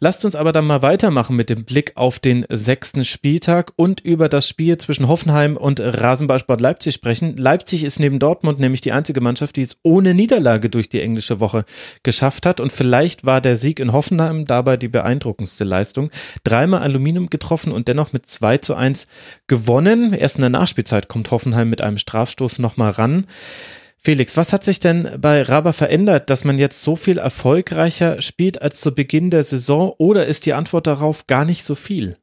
Lasst uns aber dann mal weitermachen mit dem Blick auf den sechsten Spieltag und über das Spiel zwischen Hoffenheim und Rasenballsport Leipzig sprechen. Leipzig ist neben Dortmund nämlich die einzige Mannschaft, die es ohne Niederlage durch die englische Woche geschafft hat. Und vielleicht war der Sieg in Hoffenheim dabei die beeindruckendste Leistung. Dreimal Aluminium getroffen und dennoch mit 2 zu 1 gewonnen. Erst in der Nachspielzeit kommt Hoffenheim mit einem Strafstoß nochmal ran. Felix, was hat sich denn bei Raba verändert, dass man jetzt so viel erfolgreicher spielt als zu Beginn der Saison oder ist die Antwort darauf gar nicht so viel?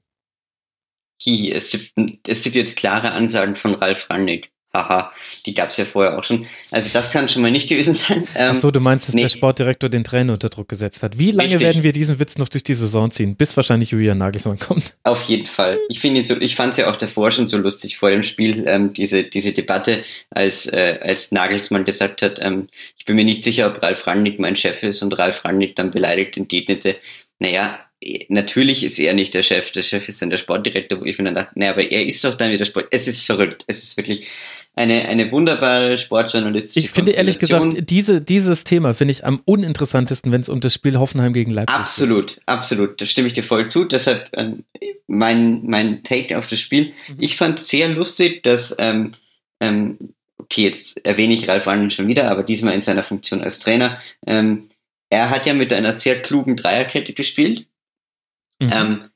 Es gibt, es gibt jetzt klare Ansagen von Ralf Rangnick haha, die gab es ja vorher auch schon. Also das kann schon mal nicht gewesen sein. Ähm, Ach so, du meinst, dass nee. der Sportdirektor den Trainer unter Druck gesetzt hat. Wie lange Richtig. werden wir diesen Witz noch durch die Saison ziehen, bis wahrscheinlich Julian Nagelsmann kommt? Auf jeden Fall. Ich finde so, ich fand es ja auch davor schon so lustig vor dem Spiel, ähm, diese, diese Debatte, als, äh, als Nagelsmann gesagt hat, ähm, ich bin mir nicht sicher, ob Ralf Rangnick mein Chef ist und Ralf Rangnick dann beleidigt entgegnete, naja, natürlich ist er nicht der Chef, der Chef ist dann der Sportdirektor, wo ich mir dann dachte, naja, aber er ist doch dann wieder Sport. Es ist verrückt. Es ist wirklich, eine, eine wunderbare sportjournalistische Ich finde ehrlich gesagt, diese, dieses Thema finde ich am uninteressantesten, wenn es um das Spiel Hoffenheim gegen Leipzig geht. Absolut, absolut. Da stimme ich dir voll zu. Deshalb ähm, mein, mein Take auf das Spiel. Mhm. Ich fand sehr lustig, dass, ähm, ähm, okay, jetzt erwähne ich Ralf Rangnick schon wieder, aber diesmal in seiner Funktion als Trainer. Ähm, er hat ja mit einer sehr klugen Dreierkette gespielt. Mhm. Ähm,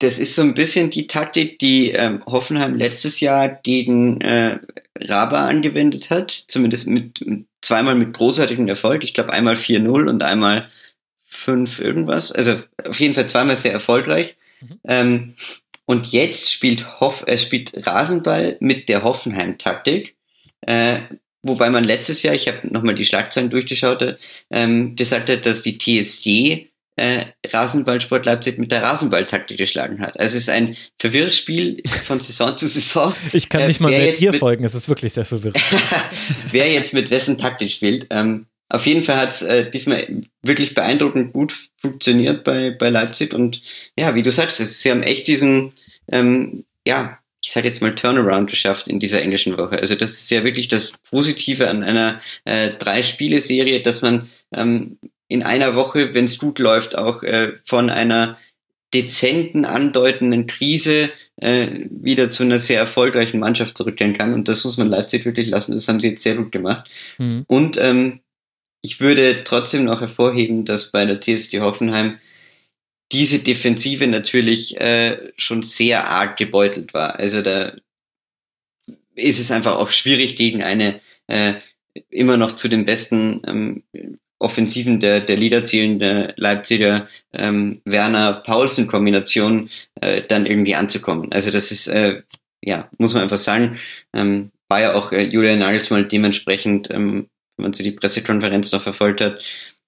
das ist so ein bisschen die Taktik, die ähm, Hoffenheim letztes Jahr gegen äh, Raba angewendet hat, zumindest mit, zweimal mit großartigem Erfolg. Ich glaube einmal 4-0 und einmal 5 irgendwas. Also auf jeden Fall zweimal sehr erfolgreich. Mhm. Ähm, und jetzt spielt Hoff, er spielt Rasenball mit der Hoffenheim-Taktik. Äh, wobei man letztes Jahr, ich habe nochmal die Schlagzeilen durchgeschaut, ähm, gesagt hat, dass die TSG äh, Rasenballsport Leipzig mit der Rasenballtaktik geschlagen hat. Also es ist ein verwirrtes Spiel von Saison zu Saison. Ich kann nicht äh, mal mehr dir folgen, es ist wirklich sehr verwirrend. wer jetzt mit wessen Taktik spielt. Ähm, auf jeden Fall hat es äh, diesmal wirklich beeindruckend gut funktioniert bei, bei Leipzig und ja, wie du sagst, sie haben echt diesen, ähm, ja, ich sage jetzt mal Turnaround geschafft in dieser englischen Woche. Also das ist ja wirklich das Positive an einer äh, Drei-Spiele-Serie, dass man ähm, in einer Woche, wenn es gut läuft, auch äh, von einer dezenten, andeutenden Krise äh, wieder zu einer sehr erfolgreichen Mannschaft zurückkehren kann. Und das muss man Leipzig wirklich lassen. Das haben sie jetzt sehr gut gemacht. Mhm. Und ähm, ich würde trotzdem noch hervorheben, dass bei der TSG Hoffenheim diese Defensive natürlich äh, schon sehr arg gebeutelt war. Also da ist es einfach auch schwierig gegen eine äh, immer noch zu den besten ähm, Offensiven der, der Liederzielen der Leipziger ähm, Werner-Paulsen-Kombination äh, dann irgendwie anzukommen. Also das ist, äh, ja, muss man einfach sagen, ähm, war ja auch äh, Julian Nagelsmann dementsprechend, ähm, wenn man so die Pressekonferenz noch verfolgt hat,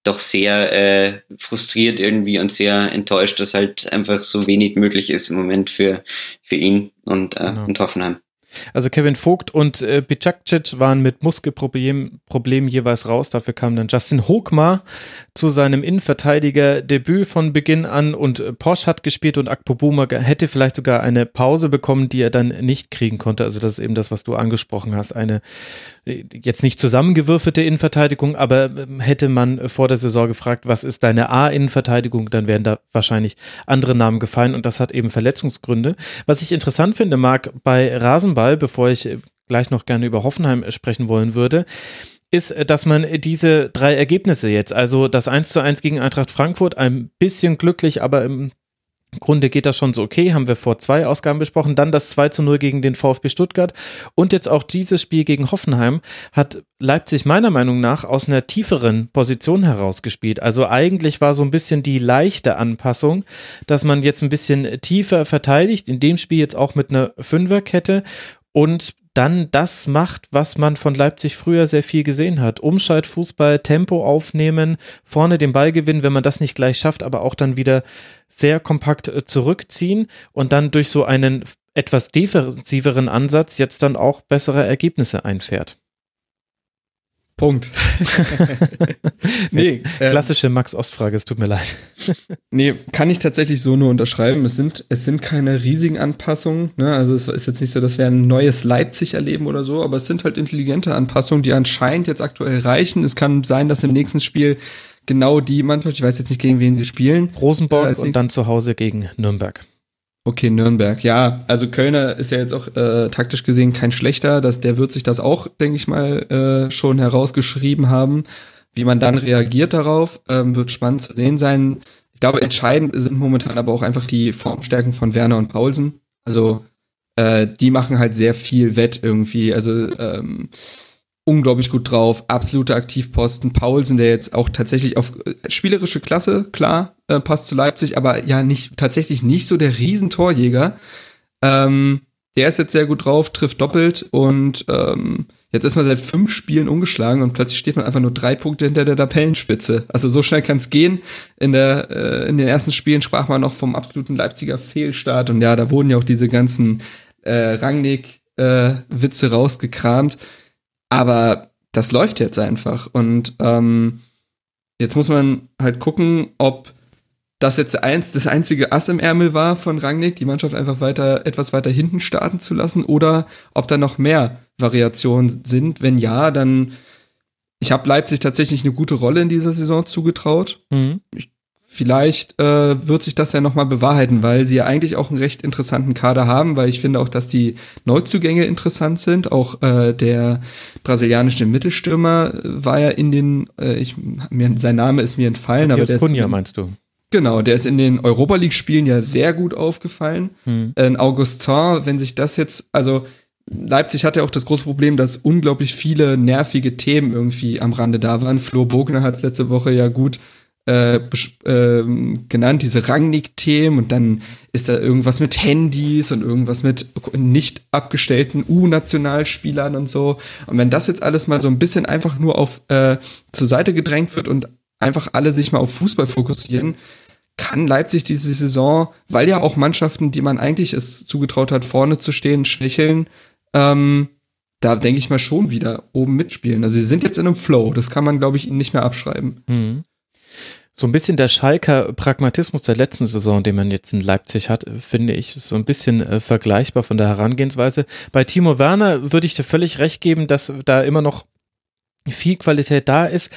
doch sehr äh, frustriert irgendwie und sehr enttäuscht, dass halt einfach so wenig möglich ist im Moment für, für ihn und, äh, genau. und Hoffenheim. Also Kevin Vogt und äh, Bicakcic waren mit Muskelproblemen jeweils raus. Dafür kam dann Justin Hochmar zu seinem Innenverteidiger-Debüt von Beginn an und äh, Porsche hat gespielt und Akpo Boomer hätte vielleicht sogar eine Pause bekommen, die er dann nicht kriegen konnte. Also das ist eben das, was du angesprochen hast. Eine äh, jetzt nicht zusammengewürfelte Innenverteidigung, aber ähm, hätte man vor der Saison gefragt, was ist deine A-Innenverteidigung, dann wären da wahrscheinlich andere Namen gefallen und das hat eben Verletzungsgründe. Was ich interessant finde, Marc, bei Rasenball, bevor ich äh, gleich noch gerne über Hoffenheim sprechen wollen würde, ist, dass man diese drei Ergebnisse jetzt, also das 1 zu 1 gegen Eintracht Frankfurt, ein bisschen glücklich, aber im Grunde geht das schon so okay, haben wir vor zwei Ausgaben besprochen. Dann das 2 zu 0 gegen den VfB Stuttgart und jetzt auch dieses Spiel gegen Hoffenheim hat Leipzig meiner Meinung nach aus einer tieferen Position herausgespielt. Also eigentlich war so ein bisschen die leichte Anpassung, dass man jetzt ein bisschen tiefer verteidigt, in dem Spiel jetzt auch mit einer Fünferkette und dann das macht, was man von Leipzig früher sehr viel gesehen hat. Umschaltfußball, Tempo aufnehmen, vorne den Ball gewinnen, wenn man das nicht gleich schafft, aber auch dann wieder sehr kompakt äh, zurückziehen und dann durch so einen etwas defensiveren Ansatz jetzt dann auch bessere Ergebnisse einfährt. Punkt. nee, ähm, klassische Max-Ost-Frage, es tut mir leid. nee, kann ich tatsächlich so nur unterschreiben. Es sind, es sind keine riesigen Anpassungen. Ne? Also es ist jetzt nicht so, dass wir ein neues Leipzig erleben oder so, aber es sind halt intelligente Anpassungen, die anscheinend jetzt aktuell reichen. Es kann sein, dass im nächsten Spiel genau die Mannschaft, ich weiß jetzt nicht, gegen wen sie spielen. Rosenborg äh, und dann zu Hause gegen Nürnberg. Okay, Nürnberg. Ja, also Kölner ist ja jetzt auch äh, taktisch gesehen kein schlechter. Das, der wird sich das auch, denke ich mal, äh, schon herausgeschrieben haben. Wie man dann reagiert darauf, ähm, wird spannend zu sehen sein. Ich glaube, entscheidend sind momentan aber auch einfach die Formstärken von Werner und Paulsen. Also äh, die machen halt sehr viel wett irgendwie. Also ähm, unglaublich gut drauf, absolute Aktivposten. Paulsen, der jetzt auch tatsächlich auf äh, spielerische Klasse, klar, äh, passt zu Leipzig, aber ja nicht tatsächlich nicht so der Riesentorjäger. Ähm, der ist jetzt sehr gut drauf, trifft doppelt und ähm, jetzt ist man seit fünf Spielen ungeschlagen und plötzlich steht man einfach nur drei Punkte hinter der Tabellenspitze. Also so schnell kann es gehen. In, der, äh, in den ersten Spielen sprach man noch vom absoluten Leipziger Fehlstart und ja, da wurden ja auch diese ganzen äh, Rangnick-Witze äh, rausgekramt. Aber das läuft jetzt einfach. Und ähm, jetzt muss man halt gucken, ob das jetzt eins, das einzige Ass im Ärmel war von Rangnick, die Mannschaft einfach weiter, etwas weiter hinten starten zu lassen, oder ob da noch mehr Variationen sind. Wenn ja, dann ich habe Leipzig tatsächlich eine gute Rolle in dieser Saison zugetraut. Mhm. Ich vielleicht äh, wird sich das ja nochmal bewahrheiten, weil sie ja eigentlich auch einen recht interessanten Kader haben, weil ich finde auch, dass die Neuzugänge interessant sind. Auch äh, der brasilianische Mittelstürmer war ja in den, äh, ich, mir, sein Name ist mir entfallen, Matthias aber der Cunha, ist, meinst du? Genau, der ist in den Europa League Spielen ja sehr gut aufgefallen. Hm. Äh, Augustin, wenn sich das jetzt, also Leipzig hatte auch das große Problem, dass unglaublich viele nervige Themen irgendwie am Rande da waren. Flo Bogner hat es letzte Woche ja gut äh, äh, genannt, diese Rangnick-Themen und dann ist da irgendwas mit Handys und irgendwas mit nicht abgestellten U-Nationalspielern und so. Und wenn das jetzt alles mal so ein bisschen einfach nur auf äh, zur Seite gedrängt wird und einfach alle sich mal auf Fußball fokussieren, kann Leipzig diese Saison, weil ja auch Mannschaften, die man eigentlich es zugetraut hat, vorne zu stehen, schwächeln, ähm, da denke ich mal schon wieder oben mitspielen. Also sie sind jetzt in einem Flow, das kann man, glaube ich, ihnen nicht mehr abschreiben. Mhm so ein bisschen der Schalker Pragmatismus der letzten Saison, den man jetzt in Leipzig hat, finde ich, ist so ein bisschen äh, vergleichbar von der Herangehensweise. Bei Timo Werner würde ich dir völlig recht geben, dass da immer noch viel Qualität da ist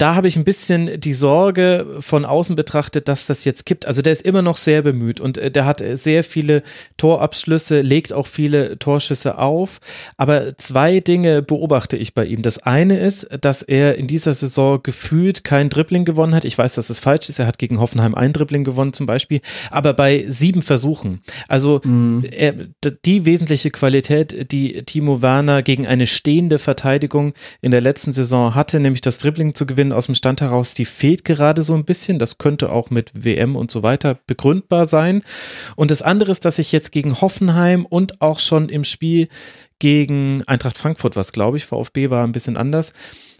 da habe ich ein bisschen die Sorge von außen betrachtet, dass das jetzt kippt. Also der ist immer noch sehr bemüht und äh, der hat sehr viele Torabschlüsse, legt auch viele Torschüsse auf. Aber zwei Dinge beobachte ich bei ihm. Das eine ist, dass er in dieser Saison gefühlt kein Dribbling gewonnen hat. Ich weiß, dass es falsch ist. Er hat gegen Hoffenheim ein Dribbling gewonnen zum Beispiel, aber bei sieben Versuchen. Also mhm. er, die wesentliche Qualität, die Timo Werner gegen eine stehende Verteidigung in der letzten Saison hatte, nämlich das Dribbling zu gewinnen, aus dem Stand heraus, die fehlt gerade so ein bisschen. Das könnte auch mit WM und so weiter begründbar sein. Und das andere ist, dass ich jetzt gegen Hoffenheim und auch schon im Spiel gegen Eintracht Frankfurt, was glaube ich, VfB war ein bisschen anders,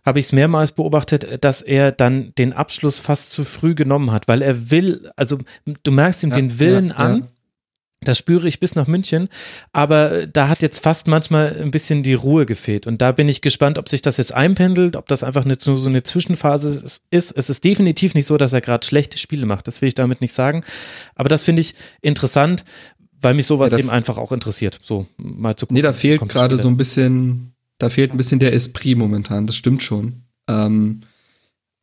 habe ich es mehrmals beobachtet, dass er dann den Abschluss fast zu früh genommen hat, weil er will, also du merkst ihm ja, den Willen ja, an. Ja das spüre ich bis nach München, aber da hat jetzt fast manchmal ein bisschen die Ruhe gefehlt. Und da bin ich gespannt, ob sich das jetzt einpendelt, ob das einfach nur so eine Zwischenphase ist. Es ist definitiv nicht so, dass er gerade schlechte Spiele macht. Das will ich damit nicht sagen. Aber das finde ich interessant, weil mich sowas ja, eben einfach auch interessiert. So mal zu gucken. Nee, da fehlt gerade so ein bisschen, da fehlt ein bisschen der Esprit momentan. Das stimmt schon. Ähm,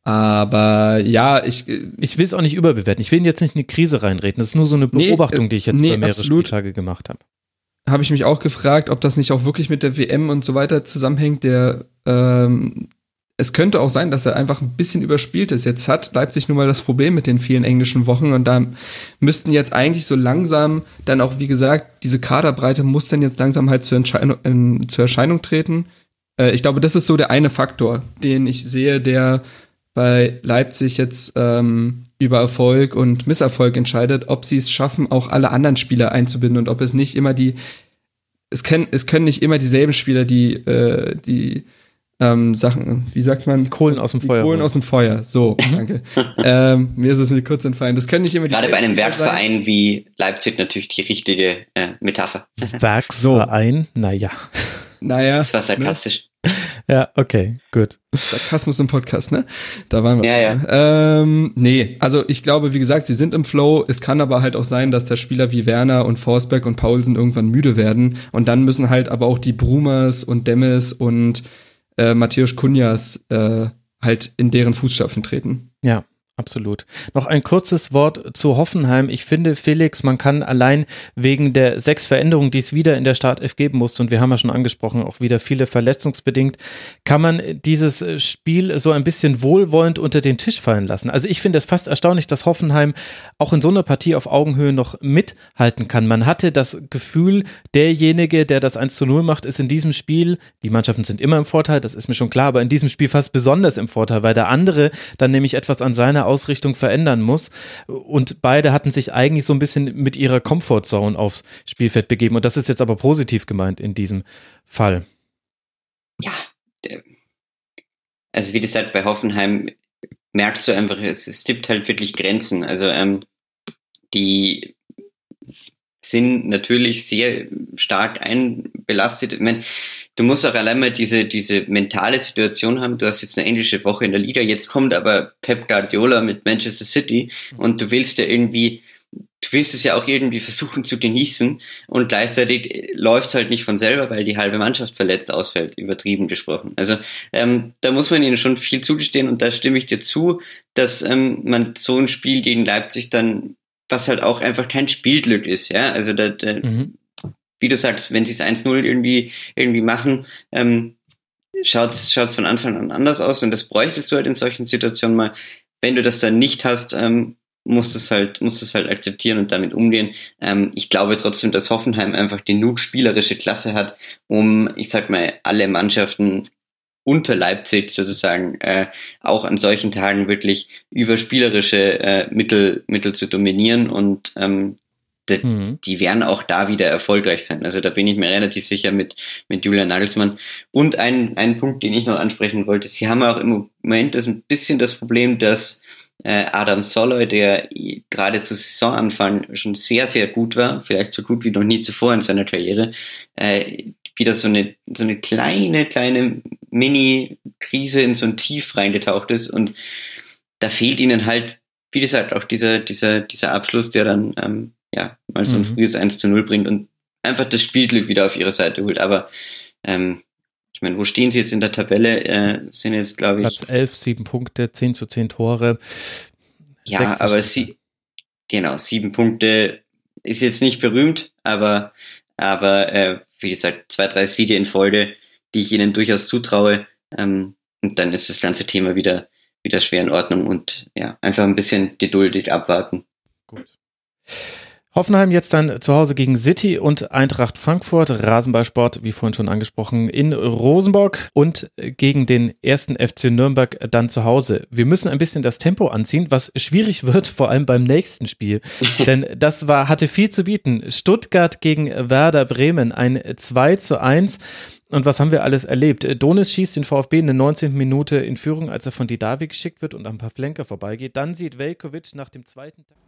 aber ja, ich. Äh, ich will es auch nicht überbewerten. Ich will jetzt nicht in eine Krise reinreden. Das ist nur so eine Beobachtung, nee, die ich jetzt nee, über mehrere absolut. Spieltage gemacht habe. Habe ich mich auch gefragt, ob das nicht auch wirklich mit der WM und so weiter zusammenhängt. Der, ähm, es könnte auch sein, dass er einfach ein bisschen überspielt ist. Jetzt hat Leipzig nun mal das Problem mit den vielen englischen Wochen und da müssten jetzt eigentlich so langsam dann auch, wie gesagt, diese Kaderbreite muss dann jetzt langsam halt zur, Entscheidung, äh, zur Erscheinung treten. Äh, ich glaube, das ist so der eine Faktor, den ich sehe, der bei Leipzig jetzt ähm, über Erfolg und Misserfolg entscheidet, ob sie es schaffen, auch alle anderen Spieler einzubinden und ob es nicht immer die, es können, es können nicht immer dieselben Spieler, die, äh, die ähm, Sachen, wie sagt man? Kohlen aus dem Feuer. Kohlen aus dem Feuer. So, danke. ähm, mir ist es mir kurz entfallen. Das können nicht immer die Gerade bei einem Werksverein sein. wie Leipzig natürlich die richtige äh, Metapher. Werksverein, so. naja. Naja. Das war sarkastisch. Ja, okay, gut. Sarkasmus im Podcast, ne? Da waren wir. Ja, ja. Ähm, nee, also ich glaube, wie gesagt, sie sind im Flow. Es kann aber halt auch sein, dass der Spieler wie Werner und Forsberg und Paulsen irgendwann müde werden. Und dann müssen halt aber auch die Brumers und Demmes und äh, Matthäus Kunjas äh, halt in deren Fußstapfen treten. Ja, Absolut. Noch ein kurzes Wort zu Hoffenheim. Ich finde, Felix, man kann allein wegen der sechs Veränderungen, die es wieder in der Startelf geben musste, und wir haben ja schon angesprochen, auch wieder viele verletzungsbedingt, kann man dieses Spiel so ein bisschen wohlwollend unter den Tisch fallen lassen. Also ich finde es fast erstaunlich, dass Hoffenheim auch in so einer Partie auf Augenhöhe noch mithalten kann. Man hatte das Gefühl, derjenige, der das 1 zu 0 macht, ist in diesem Spiel, die Mannschaften sind immer im Vorteil, das ist mir schon klar, aber in diesem Spiel fast besonders im Vorteil, weil der andere dann nämlich etwas an seiner Ausrichtung verändern muss. Und beide hatten sich eigentlich so ein bisschen mit ihrer Comfortzone aufs Spielfeld begeben. Und das ist jetzt aber positiv gemeint in diesem Fall. Ja, also wie gesagt, bei Hoffenheim merkst du einfach, es, es gibt halt wirklich Grenzen. Also ähm, die sind natürlich sehr stark einbelastet. Ich meine, du musst auch allein mal diese, diese mentale Situation haben. Du hast jetzt eine englische Woche in der Liga, jetzt kommt aber Pep Guardiola mit Manchester City und du willst ja irgendwie, du willst es ja auch irgendwie versuchen zu genießen und gleichzeitig läuft es halt nicht von selber, weil die halbe Mannschaft verletzt ausfällt, übertrieben gesprochen. Also ähm, da muss man ihnen schon viel zugestehen und da stimme ich dir zu, dass ähm, man so ein Spiel gegen Leipzig dann was halt auch einfach kein Spielglück ist, ja. Also da, da mhm wie du sagst, wenn sie es 1-0 irgendwie, irgendwie machen, ähm, schaut es von Anfang an anders aus und das bräuchtest du halt in solchen Situationen mal. Wenn du das dann nicht hast, ähm, musst du es halt, musst es halt akzeptieren und damit umgehen. Ähm, ich glaube trotzdem, dass Hoffenheim einfach genug spielerische Klasse hat, um, ich sag mal, alle Mannschaften unter Leipzig sozusagen äh, auch an solchen Tagen wirklich über spielerische äh, Mittel, Mittel zu dominieren und ähm, die, mhm. die werden auch da wieder erfolgreich sein. Also da bin ich mir relativ sicher mit, mit Julian Nagelsmann. Und ein, ein Punkt, den ich noch ansprechen wollte, sie haben auch im Moment das ein bisschen das Problem, dass äh, Adam Soloy, der gerade zu Saisonanfang schon sehr, sehr gut war, vielleicht so gut wie noch nie zuvor in seiner Karriere, äh, wieder so eine, so eine kleine, kleine Mini-Krise in so ein Tief reingetaucht ist und da fehlt ihnen halt, wie gesagt, auch dieser, dieser, dieser Abschluss, der dann ähm, ja, mal so ein mhm. frühes 1 zu 0 bringt und einfach das Spielglück wieder auf ihre Seite holt. Aber ähm, ich meine, wo stehen sie jetzt in der Tabelle? Äh, sind jetzt, glaube ich. Platz 11, 7 Punkte, 10 zu 10 Tore. Ja, aber sie, genau, 7 Punkte ist jetzt nicht berühmt, aber, aber äh, wie gesagt, zwei, drei Siege in Folge, die ich ihnen durchaus zutraue. Ähm, und dann ist das ganze Thema wieder, wieder schwer in Ordnung und ja, einfach ein bisschen geduldig abwarten. Gut. Hoffenheim jetzt dann zu Hause gegen City und Eintracht Frankfurt, Rasenballsport, wie vorhin schon angesprochen, in Rosenborg und gegen den ersten FC Nürnberg dann zu Hause. Wir müssen ein bisschen das Tempo anziehen, was schwierig wird, vor allem beim nächsten Spiel. Denn das war, hatte viel zu bieten. Stuttgart gegen Werder Bremen, ein 2 zu 1. Und was haben wir alles erlebt? Donis schießt den VfB in der 19. Minute in Führung, als er von Didavi geschickt wird und paar Flenker vorbeigeht. Dann sieht Velkovic nach dem zweiten Tag